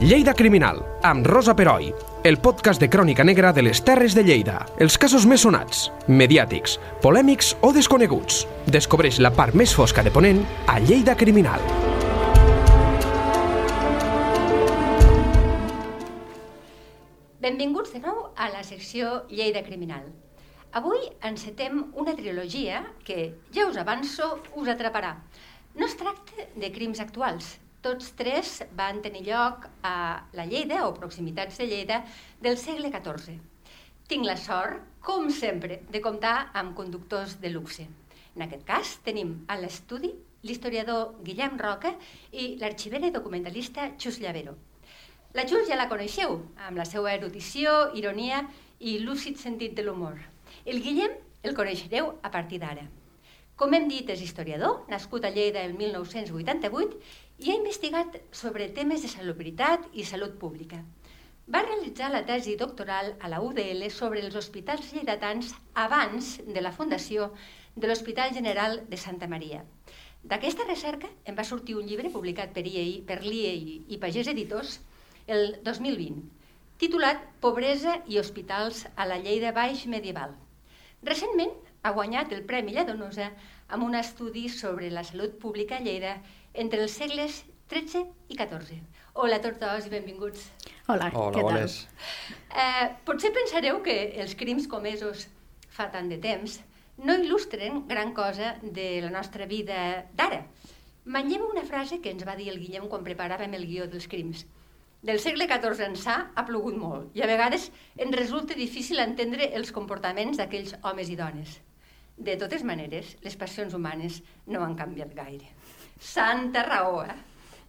Lleida Criminal, amb Rosa Peroi, el podcast de crònica negra de les Terres de Lleida. Els casos més sonats, mediàtics, polèmics o desconeguts. Descobreix la part més fosca de Ponent a Lleida Criminal. Benvinguts de nou a la secció Lleida Criminal. Avui encetem una trilogia que, ja us avanço, us atraparà. No es tracta de crims actuals. Tots tres van tenir lloc a la Lleida o proximitats de Lleida del segle XIV. Tinc la sort, com sempre, de comptar amb conductors de luxe. En aquest cas, tenim a l'estudi l'historiador Guillem Roca i l'arxivera i documentalista Xus Llavero. La Xus ja la coneixeu, amb la seva erudició, ironia i lúcid sentit de l'humor. El Guillem el coneixereu a partir d'ara. Com hem dit, és historiador, nascut a Lleida el 1988 i ha investigat sobre temes de salubritat i salut pública. Va realitzar la tesi doctoral a la UDL sobre els hospitals lleidatans abans de la fundació de l'Hospital General de Santa Maria. D'aquesta recerca en va sortir un llibre publicat per IEI, per l'IEI i Pagès Editors el 2020, titulat Pobresa i hospitals a la Lleida Baix Medieval. Recentment ha guanyat el Premi Lladonosa amb un estudi sobre la salut pública a Lleida entre els segles XIII i XIV. Hola a tots dos i benvinguts. Hola, Hola, què tal? bones. Eh, potser pensareu que els crims comesos fa tant de temps no il·lustren gran cosa de la nostra vida d'ara. Manllem una frase que ens va dir el Guillem quan preparàvem el guió dels crims. Del segle XIV ençà ha plogut molt i a vegades ens resulta difícil entendre els comportaments d'aquells homes i dones. De totes maneres, les passions humanes no han canviat gaire. Santa raó, eh?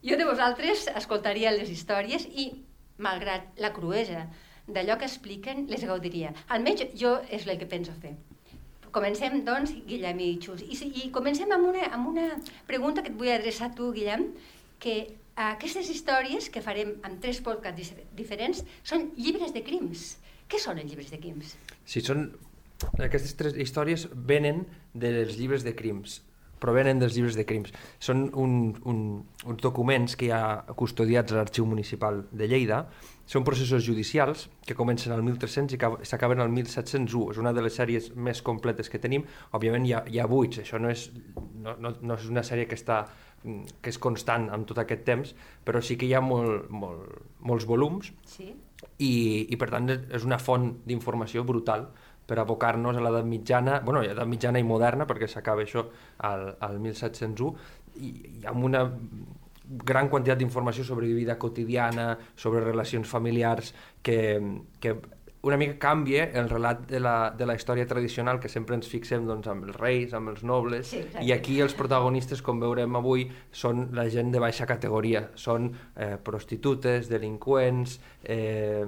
Jo de vosaltres escoltaria les històries i, malgrat la cruesa d'allò que expliquen, les gaudiria. Almenys jo és el que penso fer. Comencem, doncs, Guillem i Xus. I, i comencem amb una, amb una pregunta que et vull adreçar a tu, Guillem, que aquestes històries que farem amb tres podcasts diferents són llibres de crims. Què són els llibres de crims? Si són... Aquestes tres històries venen dels llibres de crims, provenen dels llibres de crims. Són un, un, uns documents que hi ha custodiats a l'Arxiu Municipal de Lleida. Són processos judicials que comencen al 1300 i acab- s'acaben al 1701. És una de les sèries més completes que tenim. Òbviament hi ha, hi ha buits, això no és, no, no, no és una sèrie que està que és constant amb tot aquest temps, però sí que hi ha molt, molt, molts volums Sí? i, i per tant és una font d'informació brutal per abocar-nos a l'edat mitjana, bueno, edat mitjana i moderna, perquè s'acaba això al, al 1701, i, i amb una gran quantitat d'informació sobre vida quotidiana, sobre relacions familiars, que, que una mica canvia el relat de la, de la història tradicional que sempre ens fixem doncs, amb els reis, amb els nobles, Sí, exacte. i aquí els protagonistes, com veurem avui, són la gent de baixa categoria, són eh, prostitutes, delinqüents, eh,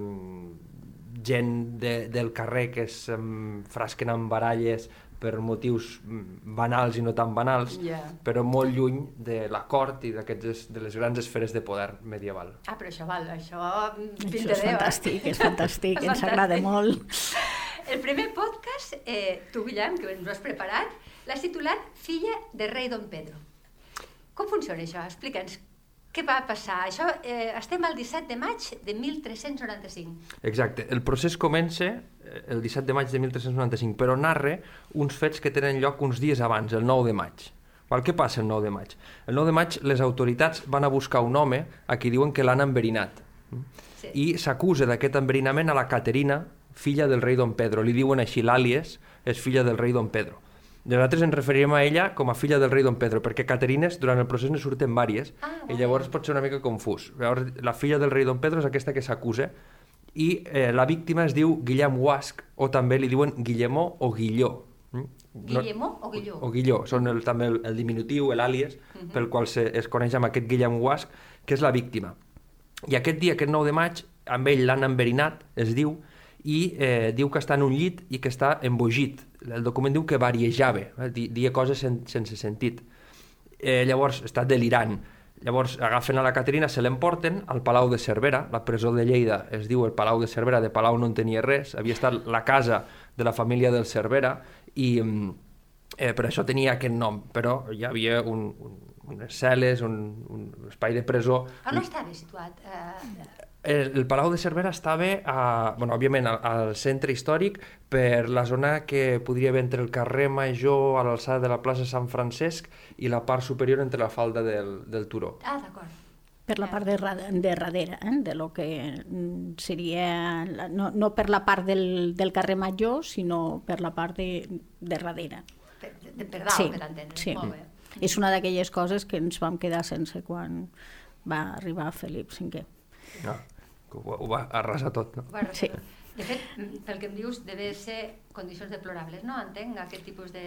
gent de, del carrer que es um, frasquen amb baralles per motius mm, banals i no tan banals, Ja. però molt lluny de la cort i d'aquests de les grans esferes de poder medieval. Ah, però això val, això... Això pinta és fantàstic, és fantàstic, ens agrada molt. El primer podcast, eh, tu, Guillem, que ens ho has preparat, l'has titulat Filla de rei Don Pedro. Com funciona això? Explica'ns. Què va passar? Això, eh, estem al 17 de maig de 1395. Exacte. El procés comença eh, el 17 de maig de 1395, però narra uns fets que tenen lloc uns dies abans, el 9 de maig. Val? Què passa el 9 de maig? El 9 de maig les autoritats van a buscar un home a qui diuen que l'han enverinat. Sí. I s'acusa d'aquest enverinament a la Caterina, filla del rei Don Pedro. Li diuen així, l'àlies és filla del rei Don Pedro. Nosaltres ens referirem a ella com a filla del rei Don Pedro, perquè Caterines durant el procés ne surten vàries, Ah, i llavors pot ser una mica confús. Llavors, la filla del rei Don Pedro és aquesta que s'acusa, i eh, la víctima es diu Guillem Huasc, o també li diuen Guillemó o Guilló. Mm? Guillemó o Guilló? O Guilló, són el, també el, el diminutiu, l'àlies, uh -huh. pel qual se, es coneix amb aquest Guillem Huasc, que és la víctima. I aquest dia, aquest 9 de maig, amb ell l'han enverinat, es diu, i eh, diu que està en un llit i que està embogit. El document diu que variejava, eh, di- dia coses sen sense sentit. Eh, llavors està delirant. Llavors agafen a la Caterina, se l'emporten al Palau de Cervera, la presó de Lleida es diu el Palau de Cervera, de Palau no en tenia res, havia estat la casa de la família del Cervera i mm, eh, per això tenia aquest nom, però hi havia un, un, unes cel·les, un, un espai de presó. On estava situat? Eh, El, el Palau de Cervera estava, a, bueno, òbviament, al, al centre històric, per la zona que podria haver entre el carrer Major a l'alçada de la plaça Sant Francesc i la part superior entre la falda del, del turó. ah, d'acord. per la part de, de darrere, eh? de lo que mm, seria, la- no, no per la part del, del carrer Major, sinó per la part de, de darrere. Per, de, per dalt, Sí, per entendre. sí. Molt bé. És una d'aquelles coses que ens vam quedar sense quan va arribar Felip V. No, ho, ho va arrasar tot, no? Bueno, Sí. De fet, pel que em dius, deve ser condicions deplorables, no? Entenc aquest tipus de...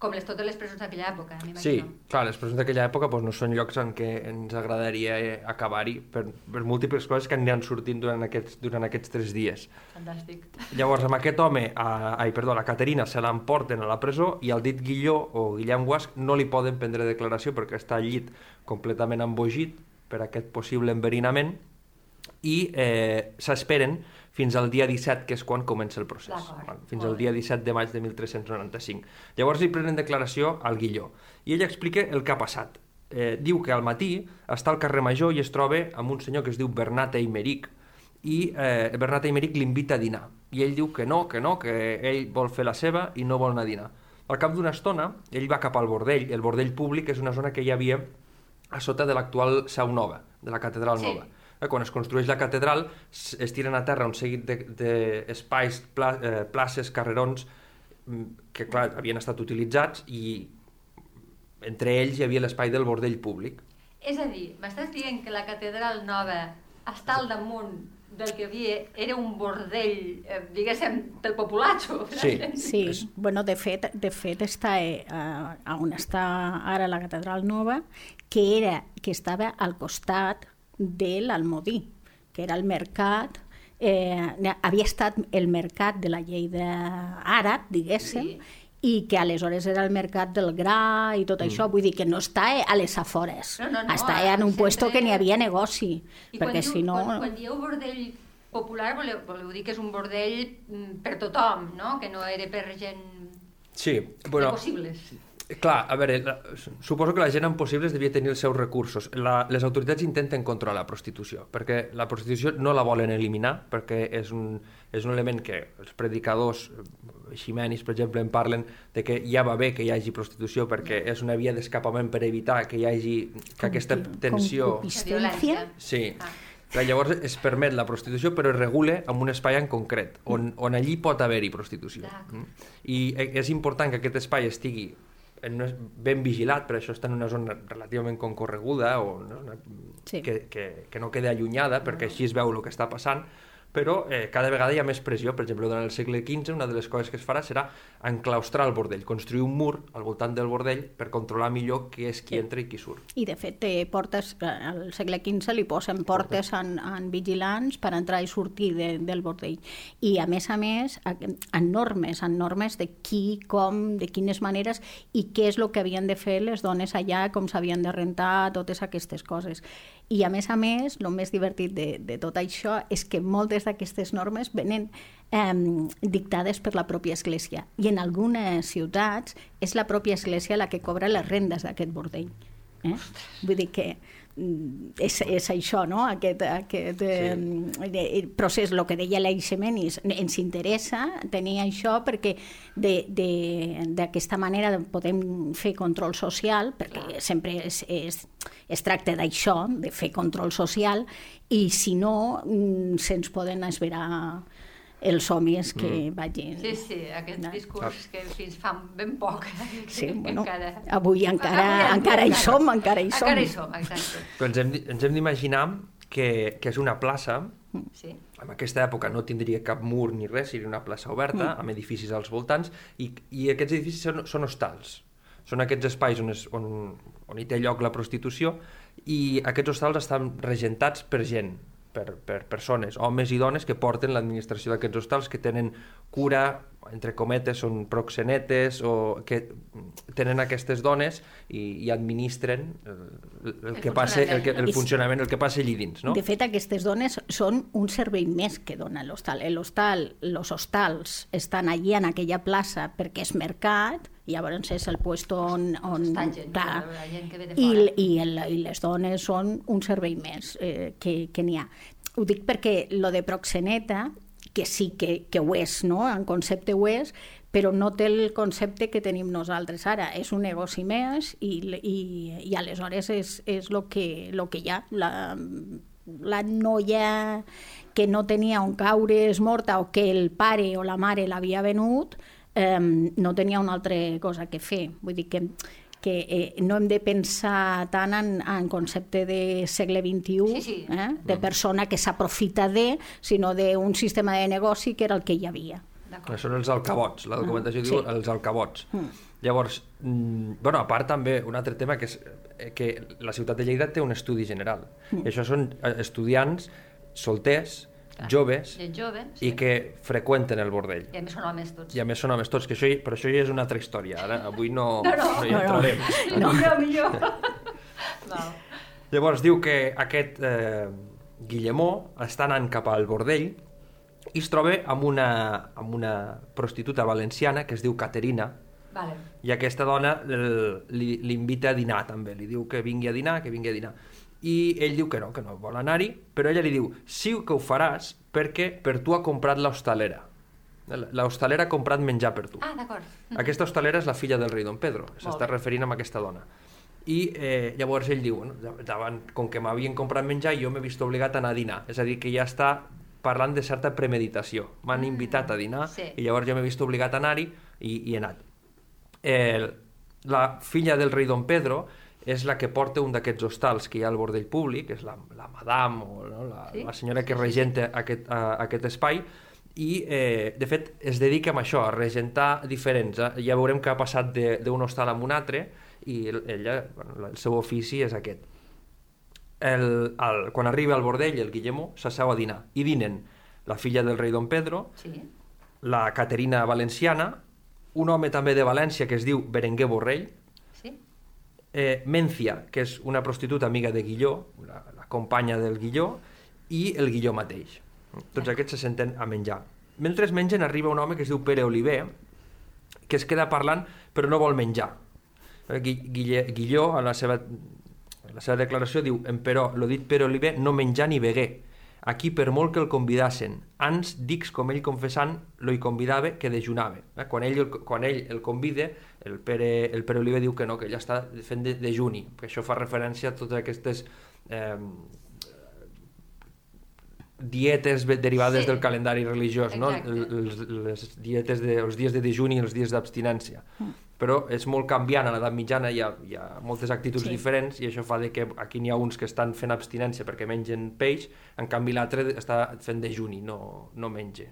Com les, totes les presons d'aquella època, Sí, m'imagino. clar, les presons d'aquella època doncs, no són llocs en què ens agradaria eh, acabar-hi per, per múltiples coses que aniran sortint durant aquests, durant aquests tres dies. Fantàstic. Llavors, amb aquest home, a, ai, perdó, la Caterina se l'emporten a la presó i al dit Guilló o Guillem Guasc no li poden prendre declaració perquè està al llit completament embogit per aquest possible enverinament i eh, s'esperen fins al dia 17, que és quan comença el procés. Fins al dia 17 de maig de 1395. Llavors li prenen declaració al Guilló i ell explica el que ha passat. Eh, diu que al matí està al carrer Major i es troba amb un senyor que es diu Bernat Eimeric i eh, Bernat Eimeric l'invita a dinar. I ell diu que no, que no, que ell vol fer la seva i no vol anar a dinar. Al cap d'una estona, ell va cap al bordell. El bordell públic és una zona que hi havia a sota de l'actual Seu Nova, de la Catedral Sí. Nova. Eh, Quan es construeix la catedral, es tiren a terra un seguit d'espais, de, pla, eh, places, carrerons, mm, que clar, havien estat utilitzats i entre ells hi havia l'espai del bordell públic. És a dir, m'estàs dient que la catedral nova està al damunt del que havia, era un bordell, eh, diguéssim, pel populatxo. Sí. Sí, bueno, de fet, de fet està eh, a on està ara la Catedral Nova, que era que estava al costat de l'Almodí, que era el mercat eh, havia estat el mercat de la llei d'àrab, diguéssim, Sí. i que aleshores era el mercat del gra i tot mm. això, vull dir que no està a les afores, No, no, no, està en un puesto que n'hi havia negoci, I quan, perquè diu, si no... quan, quan dieu bordell popular, voleu, voleu dir que és un bordell mm, per tothom, no? Que no era per gent Sí, bueno, bueno, possibles. Clar, a veure, la, suposo que la gent amb possibles devia tenir els seus recursos. La, les autoritats intenten controlar la prostitució, perquè la prostitució no la volen eliminar, perquè és un, és un element que els predicadors, eh, ximenis, per exemple, en parlen de que ja va bé que hi hagi prostitució perquè és una via d'escapament per evitar que hi hagi que aquesta tensió... Concupiscencia. Sí. Ah. Clar, llavors es permet la prostitució però es regula en un espai en concret on, on allí pot haver-hi prostitució. Mm? i e- és important que aquest espai estigui un, es- ben vigilat, per això està en una zona relativament concorreguda o no, una, Sí. que, que, que no quede allunyada perquè així es veu el que està passant però eh, cada vegada hi ha més pressió. Per exemple, durant el segle XV una de les coses que es farà serà enclaustrar el bordell, construir un mur al voltant del bordell per controlar millor qui és qui Sí. entra i qui surt. I de fet té portes, eh, al segle XV li posen portes en, en vigilants per entrar i sortir de, del bordell. I a més a més, en normes, en normes de qui, com, de quines maneres i què és el que havien de fer les dones allà, com s'havien de rentar, totes aquestes coses. I a més a més, el més divertit de, de tot això és que moltes d'aquestes normes venen eh, dictades per la pròpia Església. I en algunes ciutats és la pròpia Església la que cobra les rendes d'aquest bordell. Eh? Vull dir que és, és això, no? aquest, aquest eh, procés, el que deia l'Eixemenis, ens interessa tenir això perquè de- de- d'aquesta manera podem fer control social, perquè sempre és, és, es tracta d'això, de fer control social, i si no, mm, se'ns poden esperar els homes que mm. vagin... Sí, sí, aquest No. discurs que fins fa ben poc. Sí, que bueno, encara... avui encara, Avui encara hi som, encara hi som. Encara hi som, exacte. Ens hem, ens hem d'imaginar que, que és una plaça Sí. en aquesta època no tindria cap mur ni res, seria una plaça oberta, Mm. amb edificis als voltants, i, i aquests edificis són, són hostals. Són aquests espais on, es, on, on hi té lloc la prostitució, i aquests hostals estan regentats per gent, per, per persones, homes i dones que porten l'administració d'aquests hostals, que tenen cura entre cometes, són proxenetes o que tenen aquestes dones i, i administren el, el, el, El que passa, el, que, el I- funcionament, el que passa allí dins, no? De fet, aquestes dones són un servei més que dona l'hostal. L'hostal, els hostals estan allí en aquella plaça perquè és mercat, i llavors és el puesto on... on Està gent, clar, la gent que ve de i, fora. i, el, i les dones són un servei més eh, que, que n'hi ha. Ho dic perquè lo de proxeneta, que sí que, que ho és, no? en concepte ho és, però no té el concepte que tenim nosaltres ara. És un negoci més i, i, i aleshores és, és el que, lo que hi ha. La, la noia que no tenia on caure és morta o que el pare o la mare l'havia venut, eh, no tenia una altra cosa que fer. Vull dir que que eh, no hem de pensar tant en, en concepte de segle XXI, Sí, sí. Eh, de persona que s'aprofita de, sinó d'un sistema de negoci que era el que hi havia. Són els alcabots, la documentació Ah, diu sí. els alcabots. Mm. Llavors, mm, bueno, a part també, un altre tema que és eh, que la ciutat de Lleida té un estudi general. Mm. I això són eh, estudiants solters, joves, Gent jove, i que freqüenten el bordell. I a més són homes tots. I a més són homes tots, que això, però això ja és una altra història. Ara, avui no, No, no. hi No, no. entrarem. No. Millor, millor. Val. Llavors diu que aquest eh, Guillemó està anant cap al bordell i es troba amb una, amb una prostituta valenciana que es diu Caterina, Vale. i aquesta dona l'invita a dinar també, li diu que vingui a dinar, que vingui a dinar. I ell diu que no, que no vol anar-hi, però ella li diu, sí que ho faràs perquè per tu ha comprat l'hostalera. L'hostalera ha comprat menjar per tu. Ah, d'acord. Aquesta hostalera és la filla del rei Don Pedro, s'està referint amb aquesta dona. I eh, llavors ell diu, bueno, davant, com que m'havien comprat menjar, jo m'he vist obligat a anar a dinar. És a dir, que ja està parlant de certa premeditació. M'han invitat a dinar sí. i llavors jo m'he vist obligat a anar-hi i, i he anat. Eh, la filla del rei Don Pedro és la que porta un d'aquests hostals que hi ha al bordell públic, és la, la madame o no? la, Sí? la senyora que regenta aquest, a, aquest espai, i eh, de fet es dedica a això, a regentar diferents. Eh? Ja veurem que ha passat de- d'un hostal a un altre i el- ella, bueno, el seu ofici és aquest. El, el, quan arriba al bordell, el Guillemó s'asseu a dinar i dinen la filla del rei Don Pedro, Sí. la Caterina Valenciana, un home també de València que es diu Berenguer Borrell? Eh, Mencia, que és una prostituta amiga de Guilló, la, la companya del Guilló, i el Guilló mateix. Tots aquests se senten a menjar. Mentre es mengen arriba un home que es diu Pere Oliver, que es queda parlant però no vol menjar. Eh, Gui- Guille, Guilló, a la seva, a la seva declaració, diu «Emperò, lo dit Pere Oliver, no menjar ni beguer. Aquí, per molt que el convidassen, ans dics com ell confessant, lo hi convidava que dejunava. Eh? Quan, ell, el- quan ell el convida, el Pere, el Pere Oliver diu que no, que ella està fent de, dejuni, que això fa referència a totes aquestes eh, dietes derivades Sí. del calendari religiós, no? Exacte. El- les, les dietes de, els dies de dejuni i els dies d'abstinència. Però és molt canviant, a l'edat mitjana hi ha, hi ha moltes actituds Sí. diferents i això fa de que aquí n'hi ha uns que estan fent abstinència perquè mengen peix, en canvi l'altre està fent dejuni, no, no menja.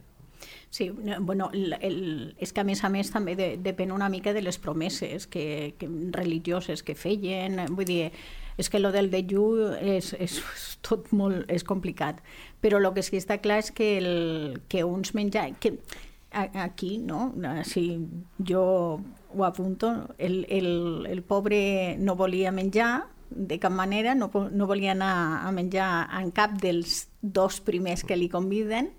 Sí, no, bueno, el, el, és que a més a més també de, depèn una mica de les promeses que, que religioses que feien, vull dir, és que lo del dejú és, és, és tot molt és complicat, però el que sí està clar és que, el, que uns menjar... Que, aquí, no? Si jo ho apunto, el, el, el pobre no volia menjar de cap manera, no, no volia anar a menjar en cap dels dos primers que li conviden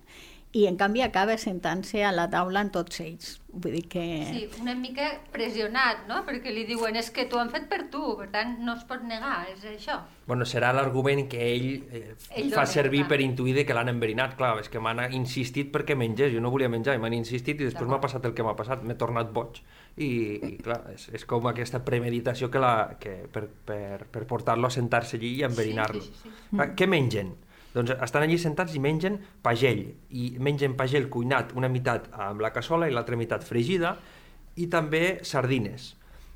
i en canvi acaba sentant-se a la taula amb tots ells. Vull dir que... Sí, una mica pressionat, no? Perquè li diuen, és que t'ho han fet per tu, per tant, no es pot negar, és això. Bueno, serà l'argument que ell, eh, Ell fa servir clar. per intuir de que l'han enverinat. Clar, és que m'han insistit perquè mengés, jo no volia menjar, i m'han insistit i després m'ha passat el que m'ha passat, m'he tornat boig. I, i clar, és, és com aquesta premeditació que la, que per, per, per portar-lo a sentar-se allí i enverinar-lo. Sí, sí, sí, Clar, Què mengen? Doncs estan allí sentats i mengen pagell, i mengen pagell cuinat una meitat amb la cassola i l'altra meitat fregida, i també sardines,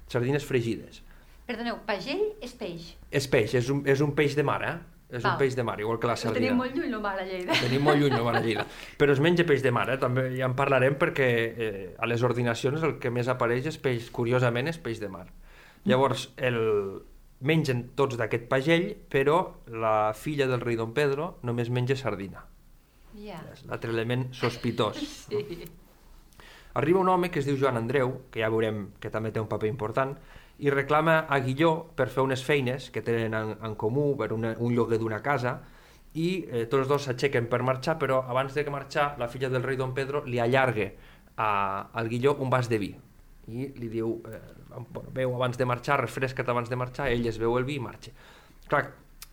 sardines fregides. Perdoneu, pagell és peix. És peix, és un, és un peix de mar, eh? És un Val. peix de mar, igual que la Ho sardina. tenim molt lluny, el mar a Lleida. Tenim molt lluny, no, a Lleida. Però es menja peix de mar, eh? També ja en parlarem perquè eh, a les ordinacions el que més apareix és peix, curiosament, és peix de mar. Llavors, el... mengen tots d'aquest pagell, però la filla del rei Don Pedro només menja sardina. Ja. És l'altre element sospitós. Sí. Arriba un home que es diu Joan Andreu, que ja veurem que també té un paper important, i reclama a Guilló per fer unes feines que tenen en, en comú, per una, un lloguer d'una casa, i eh, tots dos s'aixequen per marxar, però abans de que marxar, la filla del rei Don Pedro li allarga a, al Guilló un vas de vi i li diu, eh, bueno, veu abans de marxar, refresca't abans de marxar, ell es veu el vi i marxa. Clar,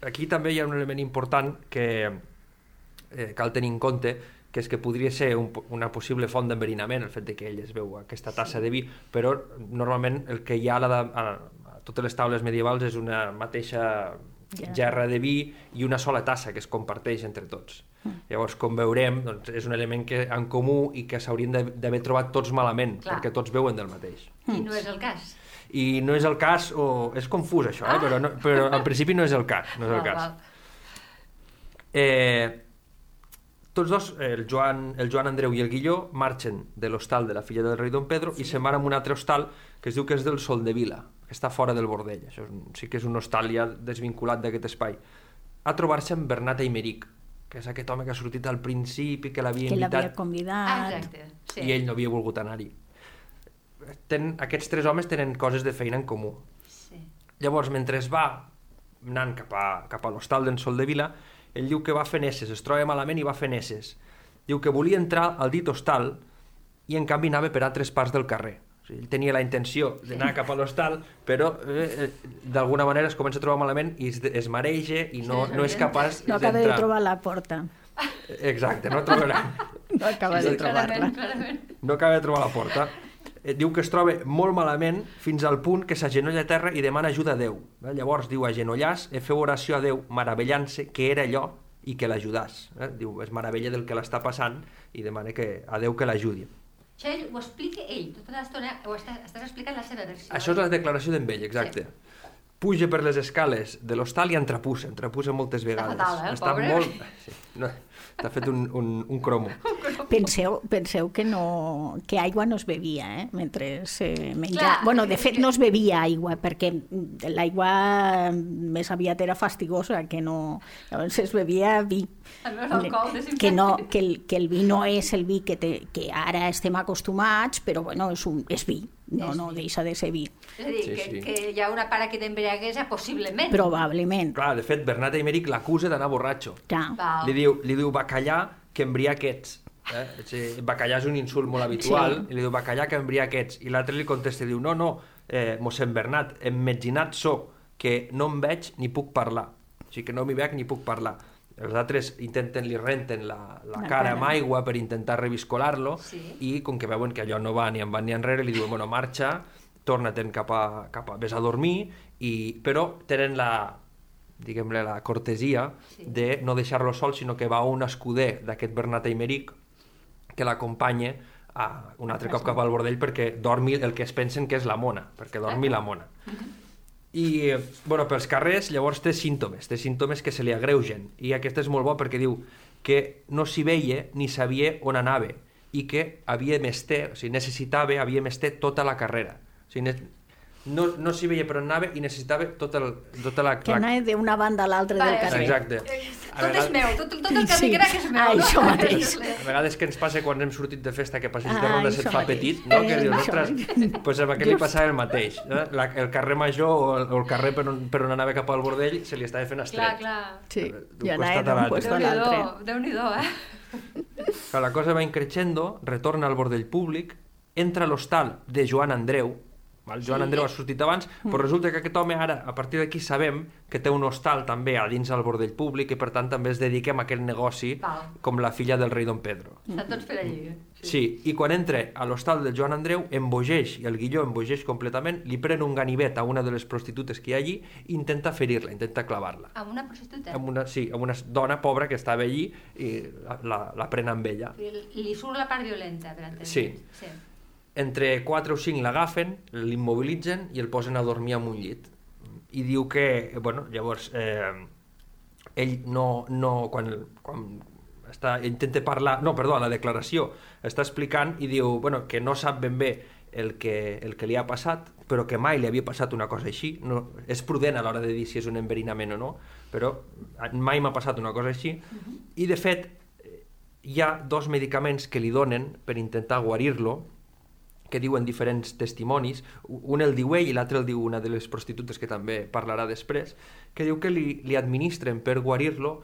aquí també hi ha un element important que eh, cal tenir en compte, que és que podria ser un, una possible font d'enverinament, el fet de que ell es veu aquesta tassa de vi, però normalment el que hi ha a, la, a, a totes les taules medievals és una mateixa yeah. gerra de vi i una sola tassa que es comparteix entre tots. Llavors, com veurem, doncs, és un element que en comú i que s'haurien d'haver trobat tots malament, Clar. perquè tots veuen del mateix. I no és el cas. I no és el cas, o és confús això, eh? ah. però, no, però en principi no és el cas. No és el cas. Eh, tots dos, el Joan, el Joan Andreu i el Guilló, marxen de l'hostal de la filla del rei Don Pedro sí. i se'n van a un altre hostal que es diu que és del Sol de Vila, que està fora del Bordell. Això és un, sí que és un hostal ja desvinculat d'aquest espai. A trobar-se amb Bernat Aymeric, que és aquest home que ha sortit al principi, que l'havia invitat... Que l'havia convidat... Ah, exacte, sí. I ell no havia volgut anar-hi. Ten, aquests tres homes tenen coses de feina en comú. Sí. Llavors, mentre es va anant cap a, cap a l'hostal d'en Sol de Vila, ell diu que va fer nesses, es troba malament i va fer nesses. Diu que volia entrar al dit hostal i en canvi anava per altres parts del carrer. O sigui, ell tenia la intenció d'anar cap a l'hostal, però eh, eh, d'alguna manera es comença a trobar malament i es, es mareja i no, no és capaç No acaba de trobar la porta. Exacte, no trobarà. No acaba de trobar-la. No acaba de trobar la porta. Eh, diu que es troba molt malament fins al punt que s'agenolla a terra i demana ajuda a Déu. Eh? Llavors diu, agenollàs e feu oració a Déu, meravellant-se que era allò i que l'ajudàs. Eh? Diu, es meravella del que l'està passant i demana que, a Déu que l'ajudi. Això ell ho explica ell, tota l'estona ho estàs, estàs explicant la seva versió. Això és la declaració d'en Vell, exacte. Sí puja per les escales de l'hostal i entrapussa, entrapussa moltes vegades. Està fatal, eh, Està pobre? molt... Sí, no, T'ha fet un, un, un cromo. Penseu, penseu que, no, que aigua no es bevia, eh? mentre se menjava. Clar, bueno, de fet, que- no es bevia aigua, perquè l'aigua més aviat era fastigosa, que no... Llavors es bevia vi. Que, no, que, el, que el vi no és el vi que, te, que ara estem acostumats, però bueno, és, un, és vi, no, no deixa de ser vi, És a dir, Sí, que, sí. que hi ha una part que t'embriaguesa, possiblement. probablement. Clar, de fet, Bernat Aymeric l'acusa d'anar borratxo. Clar. Val. Li diu, li diu bacallà que embriaquets. Eh? Bacallà és un insult molt habitual, Sí. i li diu bacallà que embriaquets. I l'altre li contesta, diu, no, no, eh, mossèn Bernat, emmetginat so, que no em veig ni puc parlar. O sigui, que no m'hi veig ni puc parlar. Els altres intenten, li renten la, la La cara amb aigua per intentar reviscolar-lo Sí. i com que veuen que allò no va ni en va ni enrere, li diuen, bueno, marxa, torna-te'n cap a, cap a... Ves a dormir, i... però tenen la, diguem-ne, la cortesia Sí. de no deixar-lo sol, sinó que va un escuder d'aquest Bernat Aymeric que l'acompanya a, un altre cop cap al bordell perquè dormi el que es pensen que és la mona, perquè dormi la mona. I, bueno, pels carrers, llavors té símptomes, té símptomes que se li agreugen. I aquest és molt bo perquè diu que no s'hi veia ni sabia on anava i que havia mesté, o sigui, necessitava, havia mesté tota la carrera. O sigui, no, no s'hi veia per on anava i necessitava tot el, tota la... Que anava d'una banda a l'altra Vale, del carrer. Exacte. Eh, A Tot és vegades- meu, tot, tot el que Sí. crec és meu. Ah, no? això mateix. A vegades que ens passa quan hem sortit de festa que passeig de Ah, ronda això se't fa mateix. petit, no? que Eh, dius, ostres, mateix. pues amb aquell li passava el mateix. Eh? La, el carrer Major o el, o el carrer per on, per on anava cap al bordell se li estava fent Clar, estret. clar. Sí, D'un i costat anava d'un puesto a l'altre. Déu-n'hi-do, eh? Clar, la cosa va increixendo, retorna al bordell públic, entra a l'hostal de Joan Andreu, val? Joan Sí. Andreu ha sortit abans, però resulta que aquest home ara, a partir d'aquí sabem que té un hostal també a dins del bordell públic i per tant també es dedica a aquest negoci Val. com la filla del rei Don Pedro. Estan tots per allí. Sí, i quan entra a l'hostal del Joan Andreu, embogeix, i el Guilló embogeix completament, li pren un ganivet a una de les prostitutes que hi ha allí i intenta ferir-la, intenta clavar-la. Amb una prostituta. Amb una, sí, amb una dona pobra que estava allí i la, la, la pren amb ella. Li li surt la part violenta, per entendre. Sí. sí. Entre 4 o 5 l'agafen, l'immobilitzen i el posen a dormir en un llit. I diu que, bueno, llavors, eh, ell no, no quan, quan està, intenta parlar, no, perdó, a la declaració, està explicant i diu, bueno, que no sap ben bé el que, el que li ha passat, però que mai li havia passat una cosa així. No, és prudent a l'hora de dir si és un enverinament o no, però mai m'ha passat una cosa així. I, de fet, hi ha dos medicaments que li donen per intentar guarir-lo que diuen diferents testimonis, un el diu ell i l'altre el diu una de les prostitutes que també parlarà després, que diu que li, li administren per guarir-lo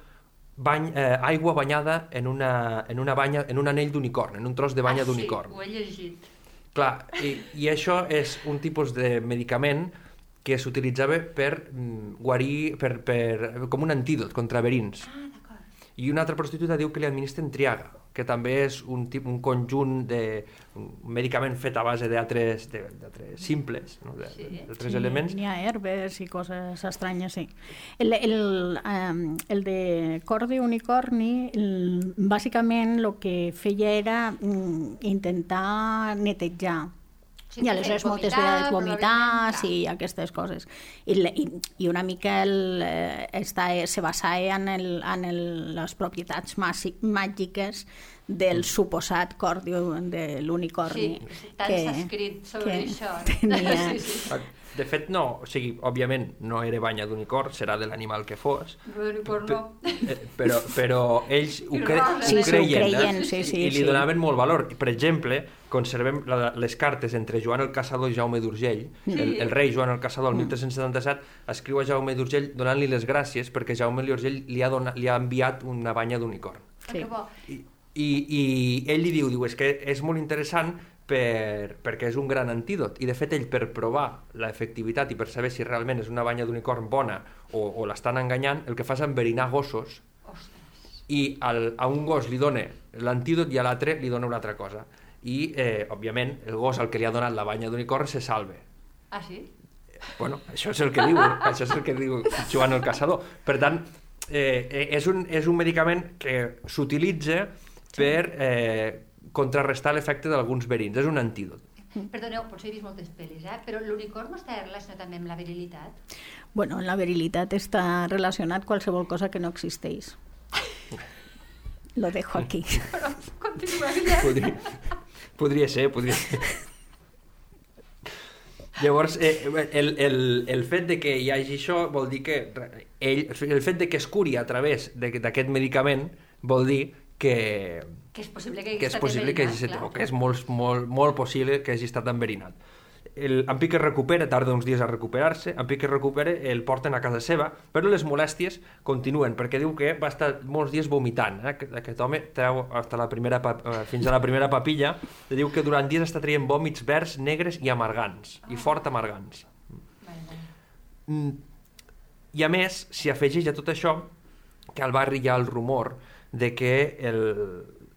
bany, eh, aigua banyada en una, en una banya, en un anell d'unicorn, en un tros de banya ah, d'unicorn. Sí, ho he llegit. Clar, i, i això és un tipus de medicament que s'utilitzava per mm, guarir, per, per, com un antídot contra verins. Ah, d'acord. I una altra prostituta diu que li administren triaga, que també és un, tip, un conjunt de un medicament fet a base d'altres simples, no? d'altres Sí, sí, elements. N'hi ha herbes i coses estranyes, sí. El, el, um, el de cor de unicorni, el, bàsicament el que feia era mm, intentar netejar Sí, i aleshores moltes vegades vomitar i aquestes coses. I, i, i una mica el, eh, està, se basava en, el, en el, les propietats màsi- màgiques del suposat cor de, l'unicorni. Sí, tant s'ha escrit sobre que això. Tenia, Sí, sí. De fet, no, o sigui, òbviament no era banya d'unicorn, serà de l'animal que fos, L'unicorn no. Eh, però, però ells ho, I cre Sí, ho sí, ho creien, creien, eh? sí, sí, i li sí. donaven molt valor. Per exemple, conservem la, les cartes entre Joan el Caçador i Jaume d'Urgell. El, el rei Joan el Caçador, el 1377, escriu a Jaume d'Urgell donant-li les gràcies perquè Jaume d'Urgell li, ha donat, li ha enviat una banya d'unicorn. Sí. I, i, I ell li diu, diu, és que és molt interessant per, perquè és un gran antídot i de fet ell per provar l'efectivitat i per saber si realment és una banya d'unicorn bona o, o l'estan enganyant, el que fa és enverinar gossos Ostres. i al, a un gos li dona l'antídot i a l'altre li dona una altra cosa i eh, òbviament el gos al que li ha donat la banya d'unicorn se salve Ah, sí? bueno, això és el que diu això és el que diu Joan el Caçador per tant, eh, és, un, és un medicament que s'utilitza per eh, contrarrestar l'efecte d'alguns verins, és un antídot Perdoneu, potser he vist moltes pel·lis, eh? però l'unicorn no està relacionat també amb la virilitat? Bueno, la virilitat està relacionat qualsevol cosa que no existeix. Lo dejo aquí. Però continua. Podria, ser, podria ser Llavors, eh, el, el, el fet de que hi hagi això vol dir que ell, el fet de que es curi a través de- d'aquest medicament vol dir que, Que és possible que hagi que és possible que hagi estat, o que és molt, molt, molt possible que hagi estat enverinat. El, en Pique recupera, tarda uns dies a recuperar-se, en Pique recupera, el porten a casa seva, però les molèsties continuen, perquè diu que va estar molts dies vomitant. Eh? Aquest, aquest home treu hasta la primera, eh, fins a la primera papilla, diu que durant dies està traient vòmits verds, negres i amargants, i fort amargants. Mm, I a més, s'hi afegeix a tot això que al barri hi ha el rumor de que el,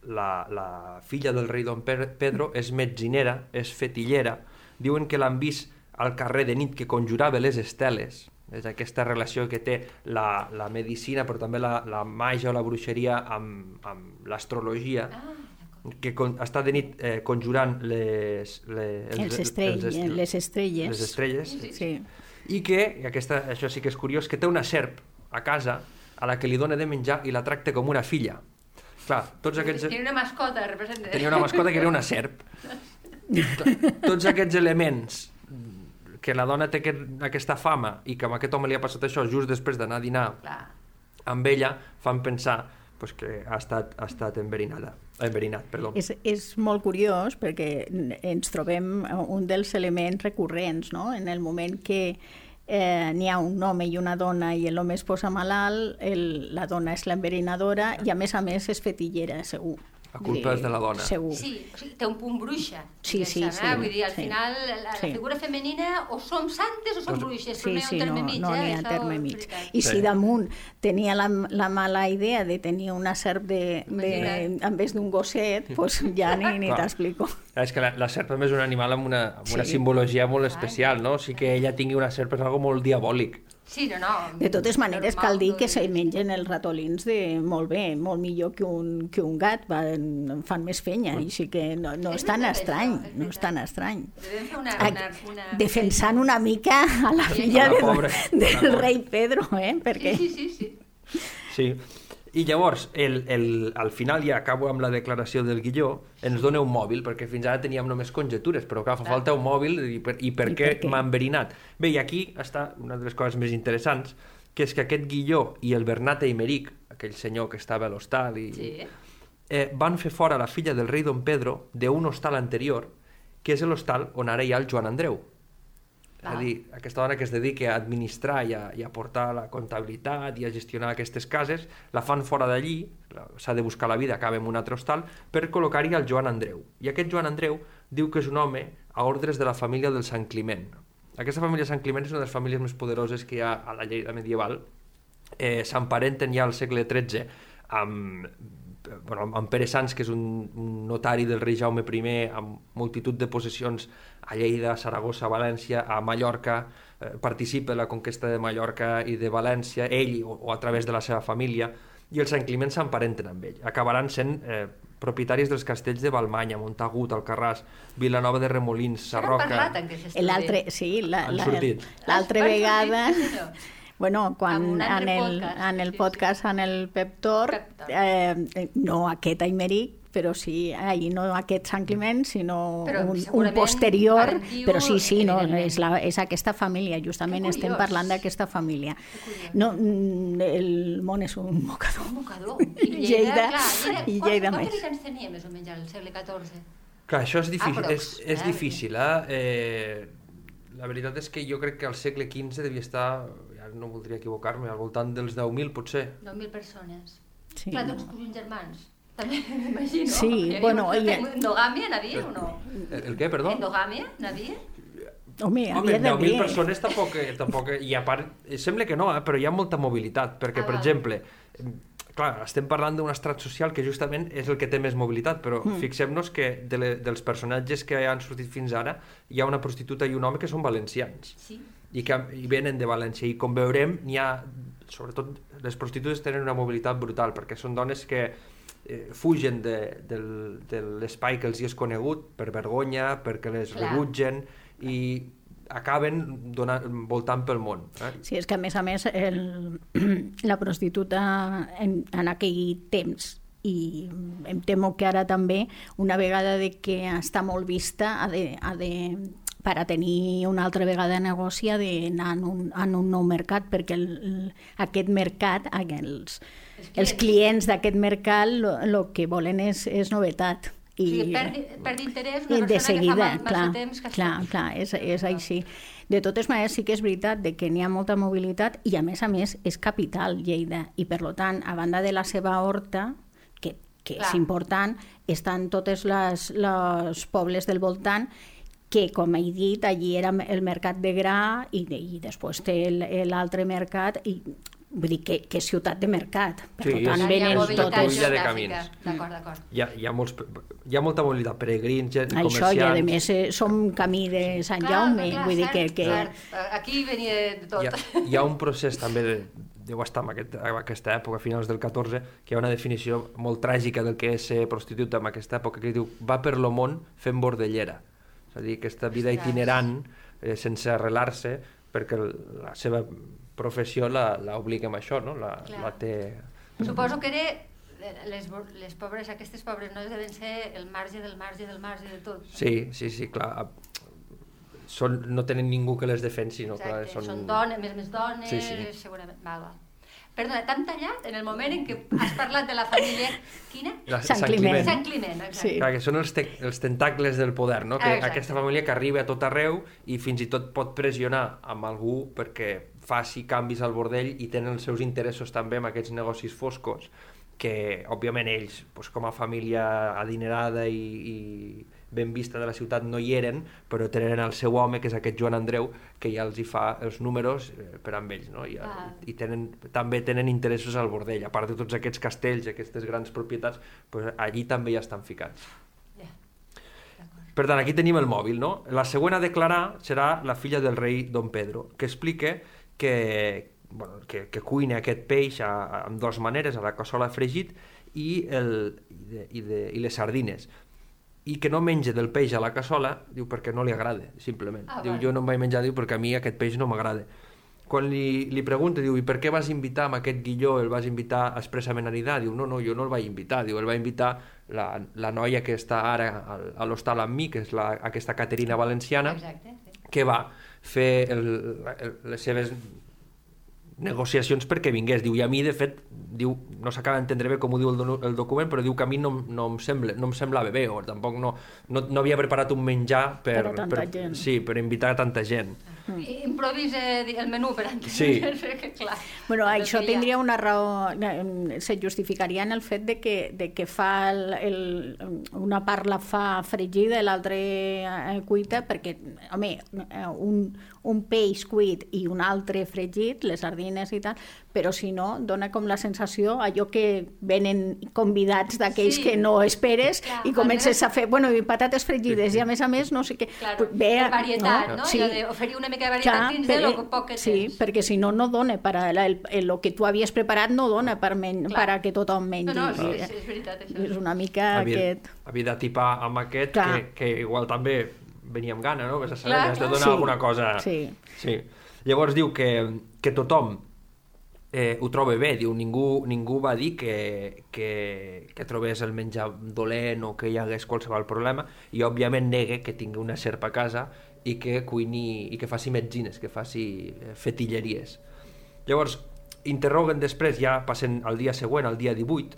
la, la filla del rei Don Pe- Pedro és metzinera, és fetillera, diuen que l'han vist al carrer de nit que conjurava les esteles, és aquesta relació que té la, la medicina però també la, la màgia o la bruixeria amb, amb l'astrologia, Ah, que con, està de nit eh, conjurant les, les, Els estrell, est- les estrelles. les estrelles Sí. i que, i aquesta, això sí que és curiós, que té una serp a casa a la que li dona de menjar i la tracta com una filla. Clar, tots aquests... Tenia una mascota, representa. Tenia una mascota que era una serp. To- Tots aquests elements que la dona té aquest, aquesta fama i que amb aquest home li ha passat això just després d'anar a dinar Clar. amb ella, fan pensar pues, que ha estat, ha estat enverinada. Enverinat, perdó. És, és molt curiós perquè ens trobem un dels elements recurrents, no? En el moment que eh, n'hi ha un home i una dona i l'home es posa malalt, el, la dona és l'enverinadora i a més a més és fetillera, segur. La culpa és de la dona. Segur. Sí, o sigui, té un punt bruixa. Sí, sí, diguéssim, sí, Eh? Vull dir, al sí. final, la, la Sí. figura femenina o som santes o som bruixes, Sí, però no hi ha sí, un no, terme mig, no eh? n'hi ha terme mig. I Sí. si damunt tenia la, la mala idea de tenir una serp de, de, en vez d'un gosset, pues ja ni, ni t'explico. És que la, la serp també és un animal amb una, amb una Sí. simbologia molt especial, no? O sigui que ella tingui una serp és algo molt diabòlic. Sí, no, no. De totes maneres, normal, cal dir que se mengen els ratolins de molt bé, molt millor que un, que un gat, van, fan més fenya, així que no, no És és tan estrany, això, és no és tan estrany. Una... Una, una... Defensant una mica a la Sí, filla la de, pobra, del pobra. rei Pedro, eh? Perquè... Sí, sí, sí, sí. Sí. I llavors, el, el, al final, ja acabo amb la declaració del Guilló, ens dona un mòbil, perquè fins ara teníem només conjetures, però clar, fa falta un mòbil i per, i per I què què? m'ha enverinat. Bé, i aquí està una de les coses més interessants, que és que aquest Guilló i el Bernat Eimeric, aquell senyor que estava a l'hostal, i, Sí. eh, van fer fora la filla del rei Don Pedro d'un hostal anterior que és l'hostal on ara hi ha el Joan Andreu. És a dir, aquesta dona que es dedica a administrar i a, i a portar la comptabilitat i a gestionar aquestes cases, la fan fora d'allí, s'ha de buscar la vida, acaba en un altre hostal, per col·locar-hi el Joan Andreu. I aquest Joan Andreu diu que és un home a ordres de la família del Sant Climent. Aquesta família Sant Climent és una de les famílies més poderoses que hi ha a la Lleida medieval. Eh, S'emparenten ja al segle XIII amb, bueno, amb Pere Sans, que és un, un notari del rei Jaume I, amb multitud de possessions a Lleida, a Saragossa, a València, a Mallorca, eh, participa en la conquesta de Mallorca i de València, ell o, o a través de la seva família, i els Sant Climent s'emparenten amb ell. Acabaran sent eh, propietaris dels castells de Balmanya, Montagut, Alcarràs, Vilanova de Remolins, Sarroca... L'altre, sí, la- Han la- sortit. l'altra Han vegada... sí. Bueno, quan En el, podcast, en el sí, podcast, en el Pep Talk. eh, no aquest Aimeric, però sí, ai, no aquest Sant Climent, sinó Però un, un posterior, parentiu, però sí, sí, no, és, la, és aquesta família, justament Que estem curiós. parlant d'aquesta família. No, mm, el món és un mocador. Un mocador. I Lleida, Lleida, clar, Lleida, i quants- Lleida quants més. habitants tenia més o menys al segle XIV? Clar, això és difícil, Aprox, és, és eh? difícil, eh? eh? La veritat és que jo crec que al segle XV devia estar, no voldria equivocar-me, al voltant dels 10.000 potser. 9.000 persones. Sí, Clar, no. tots cosins germans. També m'imagino. Sí, havia bueno, una- i- Endogàmia n'havia o no? El, el què, perdó? Endogàmia n'havia? Home, Home, havia 10.000 d'haver. persones tampoc, eh, tampoc... I a part, eh, sembla que no, eh? però hi ha molta mobilitat, perquè, Ah, per exemple, eh, clar, estem parlant d'un estrat social que justament és el que té més mobilitat, però mm. fixem-nos que de le, dels personatges que han sortit fins ara hi ha una prostituta i un home que són valencians Sí. I que i venen de València i com veurem n'hi ha, sobretot les prostitutes tenen una mobilitat brutal perquè són dones que eh, fugen de, del, de l'espai que els hi és conegut per vergonya, perquè les Clar. rebutgen i acaben donant, voltant pel món. Eh? Sí, és que a més a més el, la prostituta en, en aquell temps i em temo que ara també una vegada de que està molt vista ha de, ha de per a tenir una altra vegada negoci d'anar en, un, en un nou mercat perquè el, el, aquest mercat els, Els els clients d'aquest mercat el que volen és, és novetat O sigui, perd, perd interès una i de seguida, que fa clar, temps que clar, està... clar, és, és així. De totes maneres, sí que és veritat de que n'hi ha molta mobilitat i, a més a més, és capital, Lleida. I, per lo tant, a banda de la seva horta, que, que és Clar. important, estan totes les, les pobles del voltant que, com he dit, allí era el mercat de gra i, de, i després té el- l'altre mercat i vull dir que, que és ciutat de mercat. Per Sí, tant, és- Hi ha venen mobilitat totes... De camins. D'acord, d'acord. Hi ha, hi, ha molts, hi ha molta mobilitat, peregrins, gent, Això, i comerciants... a més, eh, som camí de Sant Jaume, vull dir que... cert, que... Cert. Aquí venia de tot. hi ha, hi ha un procés també de, deu estar en, aquest, en aquesta època, a finals del 14, que hi ha una definició molt tràgica del que és ser prostituta en aquesta època, que diu va per lo món fent bordellera. És a dir, aquesta vida Ostres. itinerant, eh, sense arrelar-se, perquè la seva professió la, la obliga amb això, no? La, Clar. la té... Suposo que era les, les pobres, aquestes pobres noies deuen ser el marge del marge del marge de tot. Sí, sí, sí, clar. Són, no tenen ningú que les defensi, no? Clar, són... són dones, més més dones, Sí, sí. segurament. Val, val. Perdona, t'han tallat en el moment en què has parlat de la família... Quina? La- Sant Climent. Sant Climent, exacte. Sí. Clar, que són els, te els tentacles del poder, no? Ah, Que exacte. aquesta família que arriba a tot arreu i fins i tot pot pressionar amb algú perquè faci canvis al bordell i tenen els seus interessos també amb aquests negocis foscos que, òbviament, ells, doncs, com a família adinerada i, i ben vista de la ciutat no hi eren, però tenen el seu home, que és aquest Joan Andreu, que ja els hi fa els números eh, per amb ells, no? I, Val. i tenen, també tenen interessos al bordell, a part de tots aquests castells, aquestes grans propietats, doncs allí també ja estan ficats. Per tant, aquí tenim el mòbil, no? La següent a declarar serà la filla del rei Don Pedro, que explica que, bueno, que, que cuina aquest peix a, a, amb dues maneres, a la cassola fregit i, el, i, de, i, de, i les sardines i que no menja del peix a la cassola, diu perquè no li agrada, simplement. Ah, diu, vale. jo no em vaig menjar, diu, perquè a mi aquest peix no m'agrada. Quan li, li pregunta, diu, i per què vas invitar amb aquest guilló, el vas invitar expressament a nidar? Diu, no, no, jo no el vaig invitar, diu, el va invitar la, la noia que està ara a l'hostal amb mi, que és la, aquesta Caterina Valenciana, Exacte. Sí. que va fer el, el, les seves negociacions perquè vingués. Diu, i a mi, de fet, diu, no s'acaba d'entendre bé com ho diu el, do- el document, però diu que a mi no, no, em, sembla, no em semblava bé, o tampoc no, no, no havia preparat un menjar per, Per gent. Sí, per invitar a tanta gent. I Improvisa el menú per entendre. Sí. clar, Bueno, això tindria una raó, eh, se justificaria en el fet de que, de que fa el, el, una part la fa fregida i l'altra eh, cuita, perquè, home, eh, un, un peix cuit i un altre fregit, les sardines i tal, però si no, dona com la sensació allò que venen convidats d'aquells Sí. que no esperes Clar, i comences al a fer, bueno, i patates fregides, i a més a més no sé què... Claro, Ve, per varietat, no? Sí. Allò d'oferir una mica de varietat Clar, dins de lo poc que sí, tens. perquè si no, no dona per a, la- el, el, el que tu havies preparat no dona per, men, Clar. per a que tothom mengi. No, no, és, és, és veritat, això. És una mica havia, aquest... havia de tipar amb aquest Clar. que, que igual també venia amb gana, no? Vés a saber, Clar, has de donar Sí. alguna cosa... Sí. sí. Llavors diu que, que tothom eh, ho troba bé, diu, ningú, ningú va dir que, que, que trobés el menjar dolent o que hi hagués qualsevol problema i òbviament nega que tingui una serpa a casa i que cuini i que faci metzines, que faci eh, fetilleries. Llavors, interroguen després, ja passen al dia següent, al dia 18,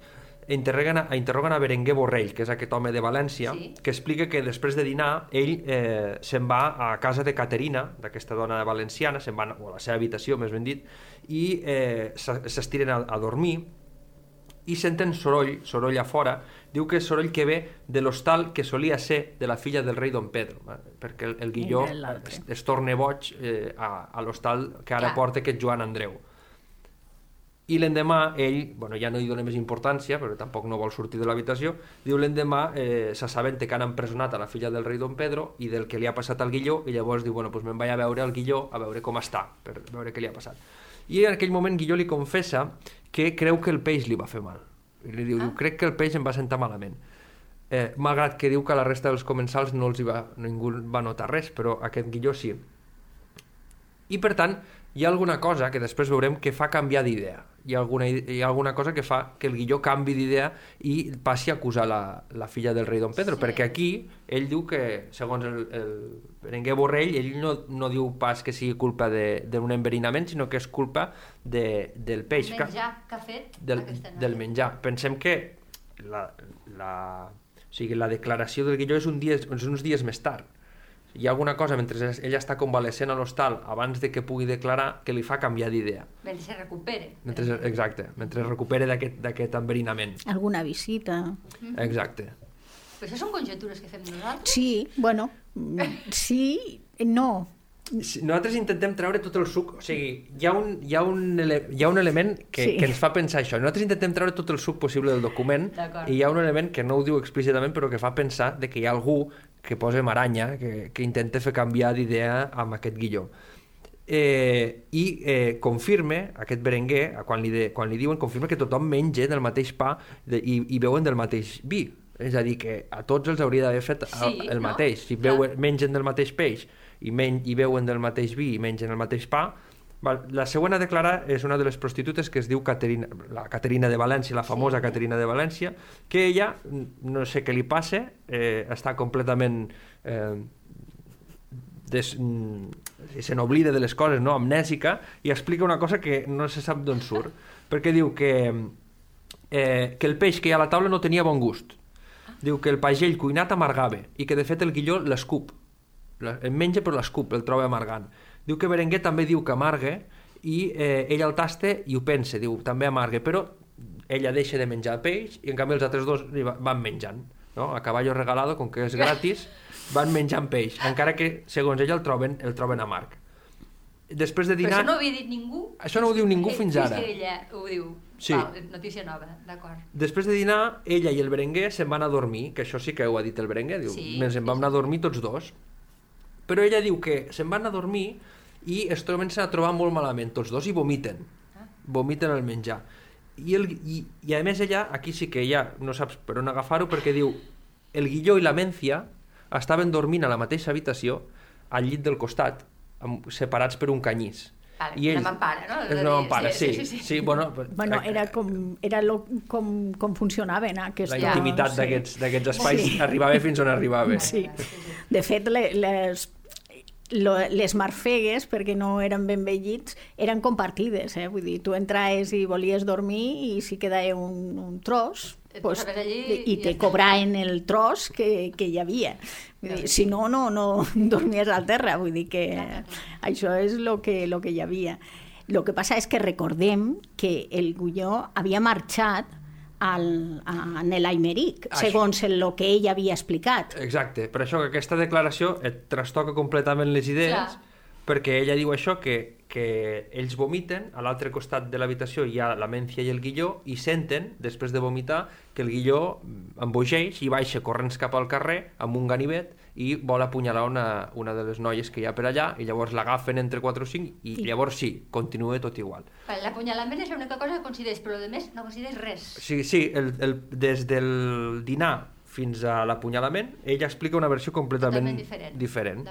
interroguen a, interroguen a Berenguer Borrell, que és aquest home de València, Sí. que explica que després de dinar ell eh, se'n va a casa de Caterina, d'aquesta dona valenciana, se'n va a la seva habitació, més ben dit, i eh, s'es- s'estiren a, a dormir i senten soroll, soroll a fora, diu que és soroll que ve de l'hostal que solia ser de la filla del rei Don Pedro, eh, perquè el, el Guilló es, es torna boig eh, a, a l'hostal que ara Clar. porta aquest Joan Andreu. I l'endemà ell, bueno, ja no hi dona més importància, però tampoc no vol sortir de l'habitació, diu l'endemà eh, s'assabenta que han empresonat a la filla del rei Don Pedro i del que li ha passat al Guilló, i llavors diu, bueno, doncs me'n vaig a veure al Guilló a veure com està, per veure què li ha passat. I en aquell moment Guilló li confessa que creu que el peix li va fer mal. I li diu, diu crec que el peix em va sentar malament. Eh, malgrat que diu que la resta dels comensals no els hi va, ningú va notar res, però aquest Guilló sí. I per tant, hi ha alguna cosa que després veurem que fa canviar d'idea. Hi, ha alguna, hi ha alguna cosa que fa que el Guilló canvi d'idea i passi a acusar la, la filla del rei Don Pedro, Sí. perquè aquí ell diu que, segons el, el Berenguer Borrell, ell no, no diu pas que sigui culpa de- d'un enverinament, sinó que és culpa de, del peix. El que- menjar que ha fet del, del menjar. Pensem que la, la, o sigui, la declaració del Guilló és, un dia, és uns dies més tard. Hi ha alguna cosa mentre ella està convalescent a l'hostal abans de que pugui declarar que li fa canviar d'idea. Mentre se recupere. Mentre, exacte, mentre es recupere d'aquest d'aquest enverinament. Alguna visita. Exacte. Però això són conjectures que fem nosaltres? Sí, bueno, sí, no. Nosaltres intentem treure tot el suc, o sigui, hi ha un, hi ha un, ele, hi ha un element que, Sí. que ens fa pensar això. Nosaltres intentem treure tot el suc possible del document i hi ha un element que no ho diu explícitament però que fa pensar de que hi ha algú que posa maranya, que, que intenta fer canviar d'idea amb aquest guilló. Eh, I eh, confirme, aquest berenguer, quan li, de, quan li diuen, confirma que tothom menja del mateix pa de, i, i beuen del mateix vi. És a dir, que a tots els hauria d'haver fet el, Sí, el no? mateix. Si beuen, mengen del mateix peix i, men i beuen del mateix vi i mengen el mateix pa, Val, La següent a declarar és una de les prostitutes que es diu Caterina, la Caterina de València, la famosa Sí. Caterina de València, que ella, no sé què li passa, eh, està completament... Eh, des, mm, se n'oblida de les coses, no? amnèsica, i explica una cosa que no se sap d'on surt, perquè diu que, eh, que el peix que hi ha a la taula no tenia bon gust. Diu que el pagell cuinat amargava i que de fet el guilló l'escup. El menja però l'escup, el troba amargant. Diu que Berenguer també diu que amarga i eh, ella el tasta i ho pensa, diu també amarga, però ella deixa de menjar peix i en canvi els altres dos van menjant. No? A caballo regalado, com que és gratis, van menjant peix, encara que segons ella el troben, el troben amarg. Després de Però dinar... això no ho havia dit ningú? Això no ho diu ningú Eh, fins és ara. que ella ho diu. Sí. Val, notícia nova, d'acord. Després de dinar, ella i el Berenguer se'n van a dormir, que això sí que ho ha dit el Berenguer, diu, Sí, ens en sí, vam sí. anar a dormir tots dos. Però ella diu que se'n van a dormir i es comencen a trobar molt malament tots dos i vomiten. Vomiten el menjar. I, el, i, I a més ella, aquí sí que ja no saps per on agafar-ho, perquè diu el Guilló i la Mencia estaven dormint a la mateixa habitació, al llit del costat, amb, separats per un canyís. Vale, I una mampara, no? És una mampara, sí, sí. sí, Sí, sí, bueno, Bueno, era com, era lo, com, com funcionaven aquests... la Ja, intimitat sí. d'aquests d'aquests espais Sí. arribava fins on arribava. Sí. De fet, le- les, lo, les marfegues, perquè no eren ben vellits, eren compartides, eh? Vull dir, tu entraves i volies dormir i si quedava un, un tros, pues, allí i, te cobraven el tros que, que hi havia. Vull dir, si no, no, no dormies al terra. Vull dir que això és el que, lo que hi havia. El que passa és que recordem que el Gulló havia marxat al, a, en l'Aimeric, Això. segons el que ell havia explicat. Exacte, per això que aquesta declaració et trastoca completament les idees, Clar. perquè ella diu això, que, que ells vomiten, a l'altre costat de l'habitació hi ha la Mencia i el Guilló, i senten, després de vomitar, que el Guilló embogeix i baixa corrents cap al carrer amb un ganivet i vol apunyalar una, una de les noies que hi ha per allà, i llavors l'agafen entre 4 o 5, i I- llavors sí, continua tot igual. L'apunyalament és l'única cosa que consideres, però el més no consideres res. Sí, sí, el, el, des del dinar fins a l'apunyalament, ella explica una versió completament Totalment diferent. diferent.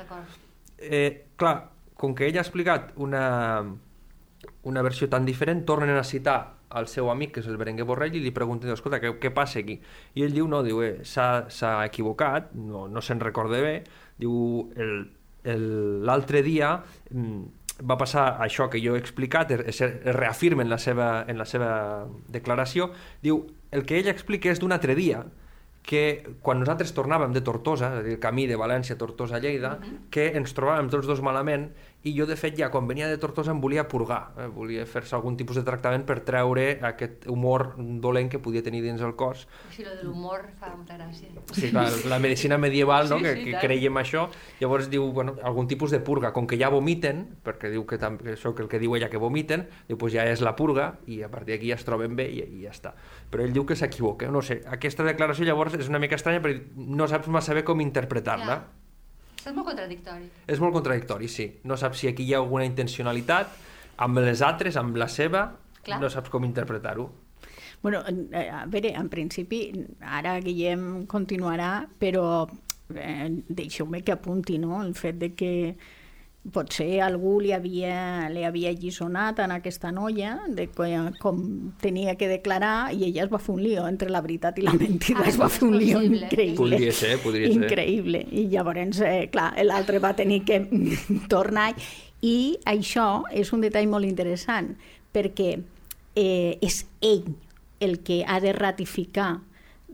Eh, clar, com que ella ha explicat una, una versió tan diferent, tornen a citar al seu amic, que és el Berenguer Borrell, i li pregunten, escolta, què, què passa aquí? I ell diu, no, diu, eh, s'ha equivocat, no, no se'n recorda bé, diu, l'altre dia mm, va passar això que jo he explicat, es, es reafirma en la, seva, en la seva declaració, diu, el que ell explica és d'un altre dia, que quan nosaltres tornàvem de Tortosa, és a dir, el camí de València, Tortosa, Lleida, que ens trobàvem tots dos malament i jo, de fet, ja quan venia de Tortosa em volia purgar, eh? volia fer-se algun tipus de tractament per treure aquest humor dolent que podia tenir dins el cos. Si lo de l'humor fa molta gràcia. Sí, clar, la medicina medieval, no? Sí, que, sí, que tant. creiem això, llavors diu, bueno, algun tipus de purga, com que ja vomiten, perquè diu que, tam, que això que el que diu ella que vomiten, diu, pues ja és la purga, i a partir d'aquí ja es troben bé i, i ja està. Però ell diu que s'equivoca, no sé, aquesta declaració llavors és una mica estranya perquè no saps massa bé com interpretar-la. Clar. És molt contradictori. És molt contradictori, sí. No saps si aquí hi ha alguna intencionalitat, amb les altres, amb la seva, Clar. no saps com interpretar-ho. Bueno, eh, a veure, en principi, ara Guillem continuarà, però eh, deixeu-me que apunti no? el fet de que potser algú li havia, li havia allisonat a aquesta noia de com tenia que declarar i ella es va fer un lío entre la veritat i la mentida, Ah, es va fer un lío possible. increïble. Podria ser, podria ser. increïble. I llavors, eh, clar, l'altre va tenir que tornar i això és un detall molt interessant perquè eh, és ell el que ha de ratificar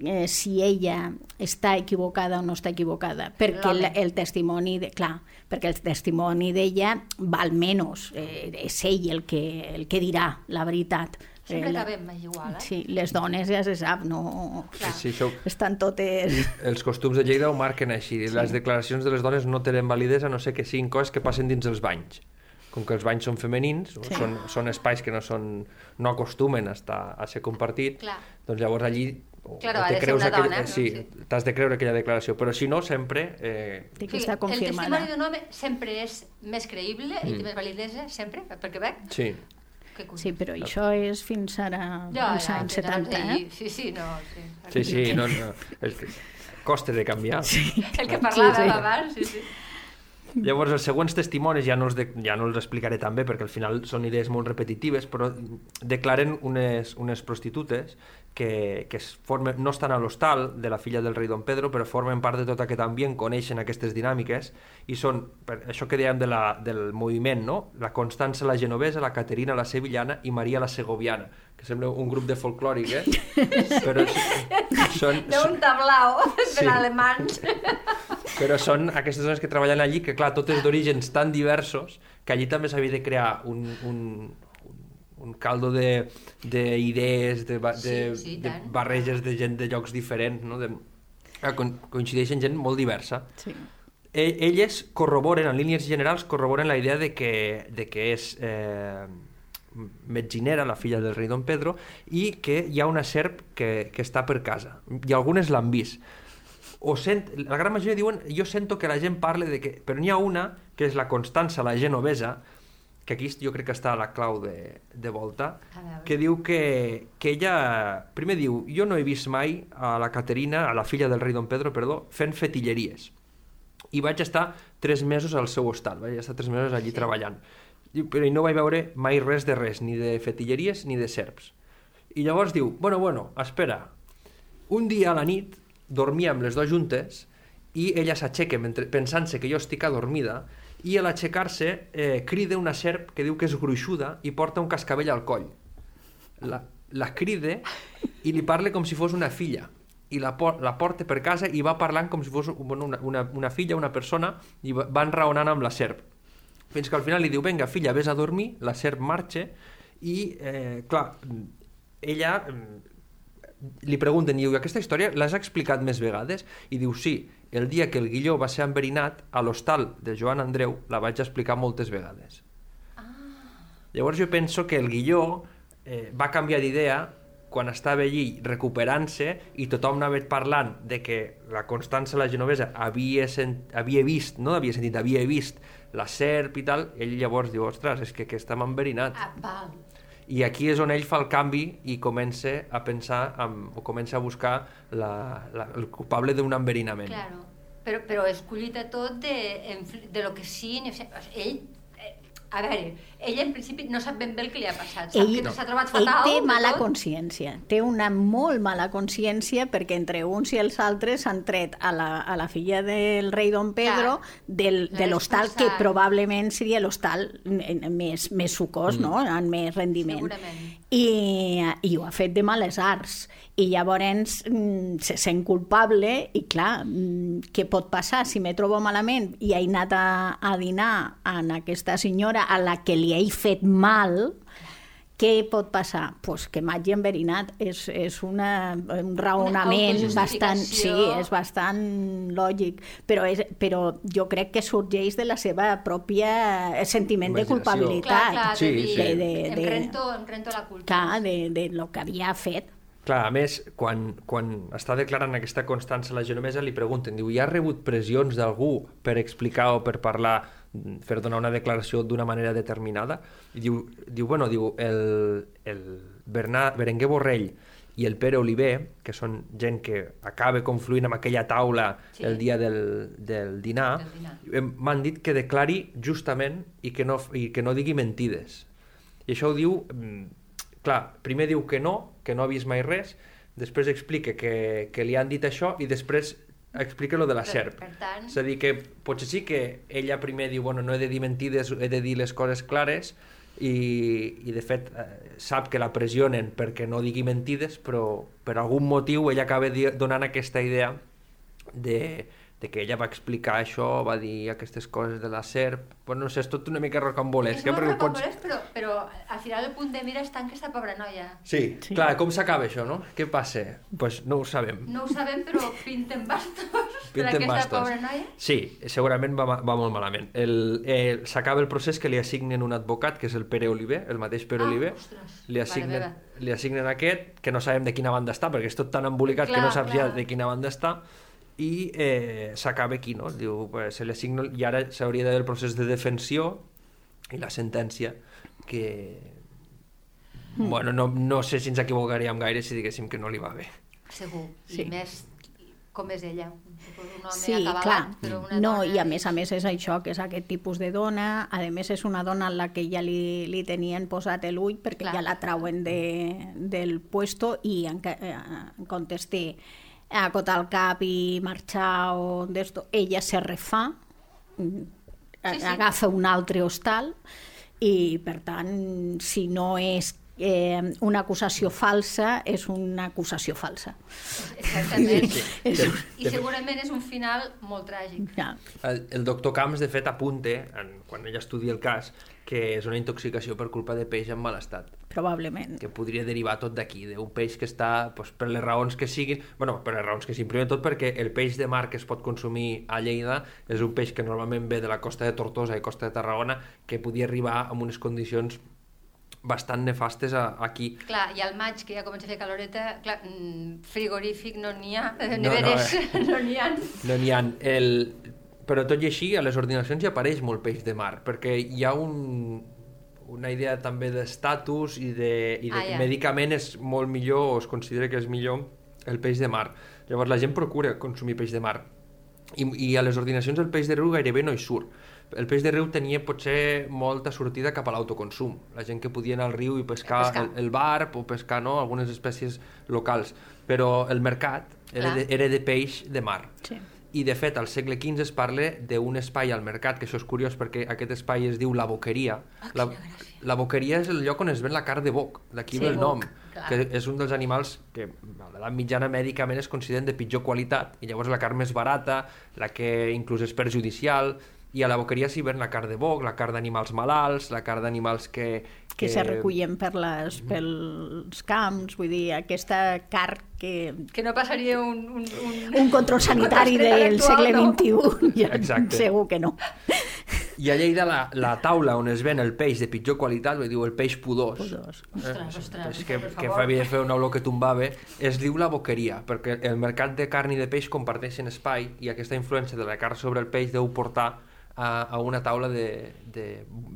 eh, si ella està equivocada o no està equivocada, perquè el, el testimoni, de, clar, perquè el testimoni d'ella val menys, eh, és ell el que, el que dirà la veritat. Sempre Eh, la- acabem igual, eh? Sí, les dones ja se sap, no... Clar. Sí, això, Estan totes... els costums de Lleida ho marquen així. Sí. Les declaracions de les dones no tenen validesa a no sé que siguin coses que passen dins els banys. Com que els banys són femenins, Sí. sí. són, són espais que no, són, no acostumen a, estar, a ser compartit, Clar. doncs llavors allí o, Claro, o ha te de ser creus una aquell, dona, no? sí, Sí. t'has de creure aquella declaració, però si no, sempre eh, Té que estar El confirmada. testimoni d'un home sempre és més creïble i té més validesa, sempre, perquè veig sí. Sí, però això és fins ara, Ja, als ja, anys ja, 70, ja, eh? Sí, sí, no, sí. Sí, sí, no, no. El que costa de canviar. Sí. El que parlàvem Sí, sí. abans, sí, sí. Llavors, els següents testimonis ja no, els de, ja no els explicaré també perquè al final són idees molt repetitives, però declaren unes, unes prostitutes que, que es formen, no estan a l'hostal de la filla del rei Don Pedro, però formen part de tot aquest ambient, coneixen aquestes dinàmiques i són, per això que dèiem de la, del moviment, no? la Constança la genovesa, la Caterina la sevillana i Maria la segoviana, que sembla un grup de folclòric, eh? però són, D'un tablau Sí. per alemanys. però són aquestes dones que treballen allí, que clar, totes d'orígens tan diversos, que allí també s'havia de crear un, un, un, caldo de- d'idees, de, de, de, Sí, sí, de tant. barreges de gent de llocs diferents, no? de, ah, co- coincideixen gent molt diversa. Sí. E elles corroboren, en línies generals, corroboren la idea de que, de que és eh, metzinera, la filla del rei Don Pedro, i que hi ha una serp que, que està per casa. I algunes l'han vist. O sent, la gran majoria diuen, jo sento que la gent parla de que... Però n'hi ha una, que és la Constança, la genovesa, que aquí jo crec que està la clau de, de volta, que diu que, que ella... Primer diu, jo no he vist mai a la Caterina, a la filla del rei Don Pedro, perdó, fent fetilleries i vaig estar tres mesos al seu hostal, vaig estar tres mesos allí sí. treballant. Diu, Però i no vaig veure mai res de res, ni de fetilleries ni de serps. I llavors diu, bueno, bueno, espera, un dia a la nit dormíem les dues juntes i ella s'aixeca pensant-se que jo estic adormida i a l'aixecar-se eh, crida una serp que diu que és gruixuda i porta un cascabell al coll. La, la crida i li parla com si fos una filla i la, por la porta per casa i va parlant com si fos una, una, una filla, una persona i va- van raonant amb la serp fins que al final li diu, venga, filla, vés a dormir, la serp marxa, i, eh, clar, ella mm, li pregunten, diu, aquesta història l'has explicat més vegades? I diu, sí, el dia que el Guilló va ser enverinat, a l'hostal de Joan Andreu la vaig explicar moltes vegades. Llavors jo penso que el Guilló eh, va canviar d'idea quan estava allí recuperant-se i tothom anava parlant de que la Constança la Genovesa havia, sent, havia vist, no havia sentit, havia vist la serp i tal, ell llavors diu, ostres, és que aquest m'ha enverinat. Ah, val. I aquí és on ell fa el canvi i comença a pensar amb, o comença a buscar la, la, el culpable d'un enverinament. Claro. Però, però escollit a tot de, de lo que sí... Ell, a veure, ell en principi no sap ben bé el que li ha passat. Sap que s'ha trobat ell fatal. té de mala tot. consciència, té una molt mala consciència perquè entre uns i els altres han tret a la, a la filla del rei Don Pedro Clar. del, de l'hostal que probablement seria l'hostal n- més, més sucós, no? amb més rendiment. Segurament. I, I ho ha fet de males arts. I llavors mm, se sent culpable i clar, mm, què pot passar si me trobo malament i he anat a, a dinar amb aquesta senyora a la que li he fet mal, què pot passar? Pues que m'hagi enverinat. És, és una, un raonament bastant... Sí, és bastant lògic, però, és, però jo crec que sorgeix de la seva pròpia eh, sentiment de culpabilitat. Clar, clar, Sí, de dir, sí. De- de- em, de- rento, em rento la culpa. Clar, de, de lo que havia fet. Clar, a més, quan, quan està declarant aquesta Constança a la genomesa, li pregunten, diu, hi ha rebut pressions d'algú per explicar o per parlar, per donar una declaració d'una manera determinada? I diu, diu bueno, diu, el, el Bernat, Berenguer Borrell i el Pere Oliver, que són gent que acaba confluint amb aquella taula Sí. el dia del, del dinar, dinar. m'han dit que declari justament i que no, i que no digui mentides. I això ho diu, mm, clar, primer diu que no, que no ha vist mai res, després explica que, que li han dit això i després explica lo de la Per- serp. per tant- És a dir, que potser sí que ella primer diu, bueno, no he de dir mentides, he de dir les coses clares, i, i de fet eh, sap que la pressionen perquè no digui mentides, però per algun motiu ella acaba donant aquesta idea de, de que ella va explicar això, va dir aquestes coses de la serp, bueno, no sé, és tot una mica És rocambolesca, molt perquè pots... rocambolesc, però, però al final el punt de mira està en aquesta pobra noia. Sí, Sí. clar, com s'acaba això, no? Què passa? Pues no ho sabem. No ho sabem, però pinten bastos per Pinten aquesta bastos. pobra noia. Sí, segurament va, va molt malament. El, eh, S'acaba el procés que li assignen un advocat, que és el Pere Oliver, el mateix Pere Ah, Oliver. ostres, Li assignen, meva. li assignen aquest, que no sabem de quina banda està, perquè és tot tan embolicat que Clar, no saps clar. ja de quina banda està, i eh, s'acaba aquí, no? Diu, pues, se li assigna, i ara s'hauria d'haver el procés de defensió i la sentència, que... Hmm. Bueno, no, no sé si ens equivocaríem gaire si diguéssim que no li va bé. Segur. Sí. I més com és ella. Un home Sí, acabalat, clar. però una No, dona... i a més a més és això, que és aquest tipus de dona. A més és una dona a la que ja li, li tenien posat l'ull perquè Clar. ja la trauen de, del puesto i en, eh, en comptes de acotar el cap i marxar o d'esto, ella se refà, mm, Sí, sí. agafa un altre hostal i per tant si no és eh, una acusació falsa és una acusació falsa Exactament. És un- I segurament és un final molt tràgic. ja. El, el doctor Camps, de fet, apunta, en, quan ell estudia el cas, que és una intoxicació per culpa de peix en mal estat, probablement que podria derivar tot d'aquí, d'un peix que està, doncs, per les raons que siguin, bueno, per les raons que siguin, primer tot perquè el peix de mar que es pot consumir a Lleida és un peix que normalment ve de la costa de Tortosa i costa de Tarragona, que podia arribar amb unes condicions bastant nefastes a, aquí. Clar, i al maig, que ja comença a fer caloreta, clar, mm, frigorífic no n'hi ha, eh, No, no, neveres eh. no n'hi ha. No n'hi ha. El... Però tot i així, a les ordinacions hi apareix molt peix de mar, perquè hi ha un, una idea també d'estatus i de, i de Ah, ja. medicament és molt millor, o es considera que és millor el peix de mar. Llavors la gent procura consumir peix de mar. I, i a les ordinacions el peix de riu gairebé no hi surt. El peix de riu tenia potser molta sortida cap a l'autoconsum. La gent que podia anar al riu i pescar, Pescar. El, el barb o pescar no, algunes espècies locals. Però el mercat era Clar. de, era de peix de mar. sí. I de fet al segle XV es parla d'un espai al mercat, que això és curiós perquè aquest espai es diu la boqueria. Ah, la, la boqueria és el lloc on es ven la carn de boc, d'aquí Sí, ve el nom, boc, clar. que és un dels animals que a l'edat mitjana mèdicament es consideren de pitjor qualitat, i llavors la carn més barata, la que inclús és perjudicial, i a la boqueria s'hi ven la carn de boc, la carn d'animals malalts, la carn d'animals que, que se recullen per les, pels camps, vull dir, aquesta carn que... Que no passaria un... Un, un, Un control sanitari un del actual, segle no? XXI, ja, Exacte. segur que no. I a Lleida la, la taula on es ven el peix de pitjor qualitat, vull dir, el peix pudós, Pudós. Ostres, ostres, peix que, que fa, fer una olor que tombava, es diu la boqueria, perquè el mercat de carn i de peix comparteixen espai i aquesta influència de la carn sobre el peix deu portar a, a una taula de, de,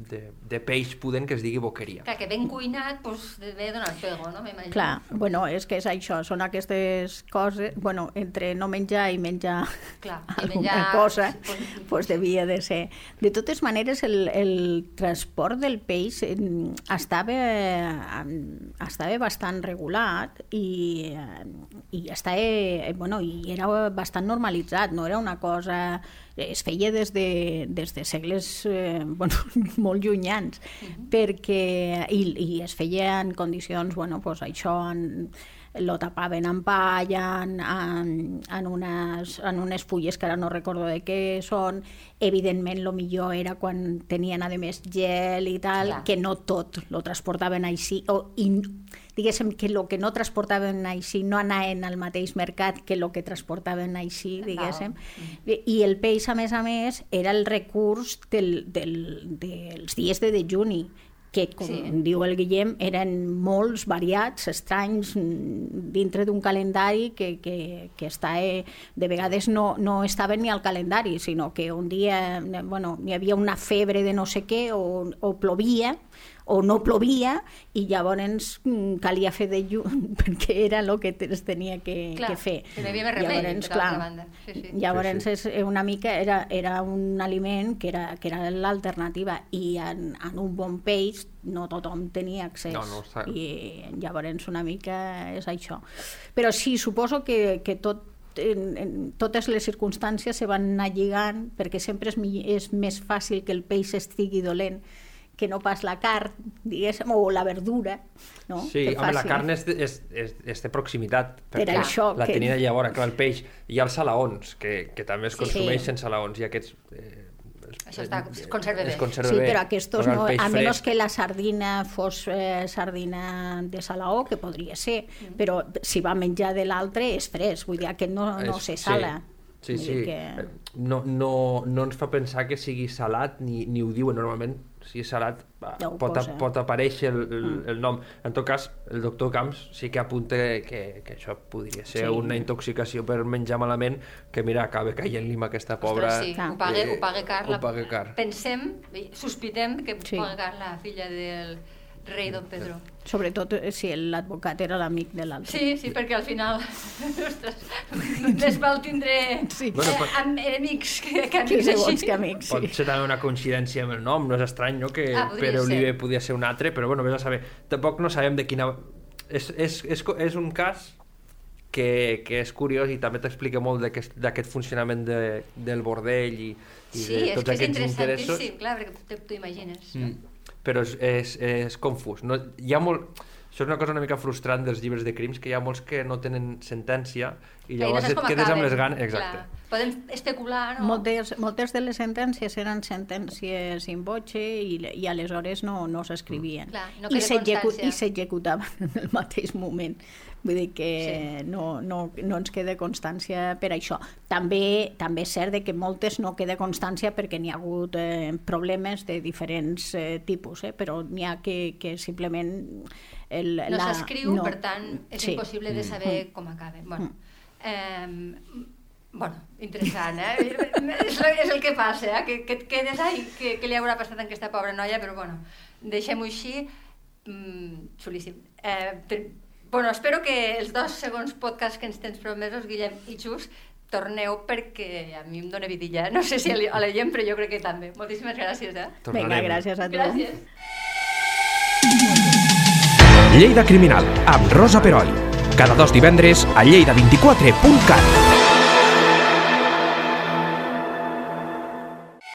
de, de peix pudent que es digui boqueria. Clar, que ben cuinat, doncs, deve donar pego, no? M'imagino. Clar, bueno, és que és això, són aquestes coses, bueno, entre no menjar i menjar Clar, i alguna menjar- cosa, pues- pues devia de ser. De totes maneres, el, el transport del peix estava, estava bastant regulat i, i, estava, eh, bueno, i era bastant normalitzat, no era una cosa... Es feia des de, des de segles eh, bueno, molt llunyans, perquè, i, i es feia en condicions, bueno, pues això, en, lo tapaven amb palla, en, en, en, unes, en unes fulles que ara no recordo de què són. Evidentment, lo millor era quan tenien, a més, gel i tal, Clar. que no tot lo transportaven així, o, i, diguéssim que el que no transportaven així no anaven al mateix mercat que el que transportaven així, diguéssim. I el peix, a més a més, era el recurs del, del, dels dies de dejuni, que, com Sí. diu el Guillem, eren molts, variats, estranys, mm, dintre d'un calendari que, que, que està, eh, de vegades no, no estaven ni al calendari, sinó que un dia bueno, hi havia una febre de no sé què o, o plovia, o no plovia i llavors mm, calia fer de llum perquè era el que es tenia que, Clar, que fer. que havia més remei, Llavors, per altra banda. Sí, sí. Llavors Sí, és una mica, era, era un aliment que era, que era l'alternativa i en, en un bon peix no tothom tenia accés No, no, i llavors una mica és això. Però sí, suposo que, que tot en, en totes les circumstàncies se van anar lligant perquè sempre és, mi- és més fàcil que el peix estigui dolent que no pas la carn, diguéssim, o la verdura, no? Sí, Que home, la faci- carn és de, és, és, és de proximitat. Per això La que- tenia llavors, clar, el peix. Hi ha els salaons, que, que també es Sí. consumeixen salaons, i aquests... Eh, Això està- es conserva bé. Es conserva Sí, bé. però el no, a menys que la sardina fos eh, sardina de salaó, que podria ser, Mm. però si va menjar de l'altre és fresc, vull dir, aquest no, no És- se sala. Sí, sí. sí. Que... No, no, no ens fa pensar que sigui salat, ni, ni ho diuen normalment. Si és salat, va, Ja pot, posa. pot aparèixer el, el, el nom. En tot cas, el doctor Camps sí que apunta que, que això podria ser Sí. una intoxicació per menjar malament, que mira, acaba caient-li amb aquesta pobra... Ostres, sí, Clar. ho paga, eh, ho paga car. Ho paga car. Pensem, sospitem que Sí. paga car la filla del rei Don Pedro. Sobretot eh, si l'advocat era l'amic de l'altre. Sí, sí, perquè al final, ostres, més val tindre Sí. bueno, Bueno, eh, però- amb enemics que, que Qui amics segons així. que amics, Pot sí. ser també una coincidència amb el nom, no és estrany, no?, que Ah, Pere ser. Oliver podia ser un altre, però bueno, vés a saber. Tampoc no sabem de quina... És, és, és, és un cas que, que és curiós i també t'explica molt d'aquest d'aquest funcionament de, del bordell i, i Sí, de és tots que és aquests interessos. interessantíssim, clar, perquè t'ho imagines. Mm. Però és, és, és confús. No, hi ha molt... Això és una cosa una mica frustrant dels llibres de crims, que hi ha molts que no tenen sentència i no llavors et quedes amb acaben. les ganes... Exacte. Clar. Podem especular, no? Moltes, moltes de les sentències eren sentències in voce i, i aleshores no, no s'escrivien. Clar, no. I s'executaven en el mateix moment. Vull dir que Sí. no, no, no ens queda constància per això. També, també és cert de que moltes no queda constància perquè n'hi ha hagut eh, problemes de diferents eh, tipus, eh, però n'hi ha que, que simplement... El, no la, s'escriu, per tant, és Sí. impossible de saber com acaben. Bueno, eh, bueno, interessant, eh? és, el- és el que passa, eh? Que, que et quedes, ai, que, que li haurà passat a aquesta pobra noia, però bueno, deixem-ho així, mm, xulíssim. Eh, bueno, espero que els dos segons podcasts que ens tens promesos, Guillem i Xus, torneu perquè a mi em dóna vidilla. No sé si a la gent, però jo crec que també. Moltíssimes gràcies, eh? Vinga, Tornarem. gràcies a tu. Gràcies. Lleida Criminal, amb Rosa Peroi. Cada dos divendres a lleida24.cat.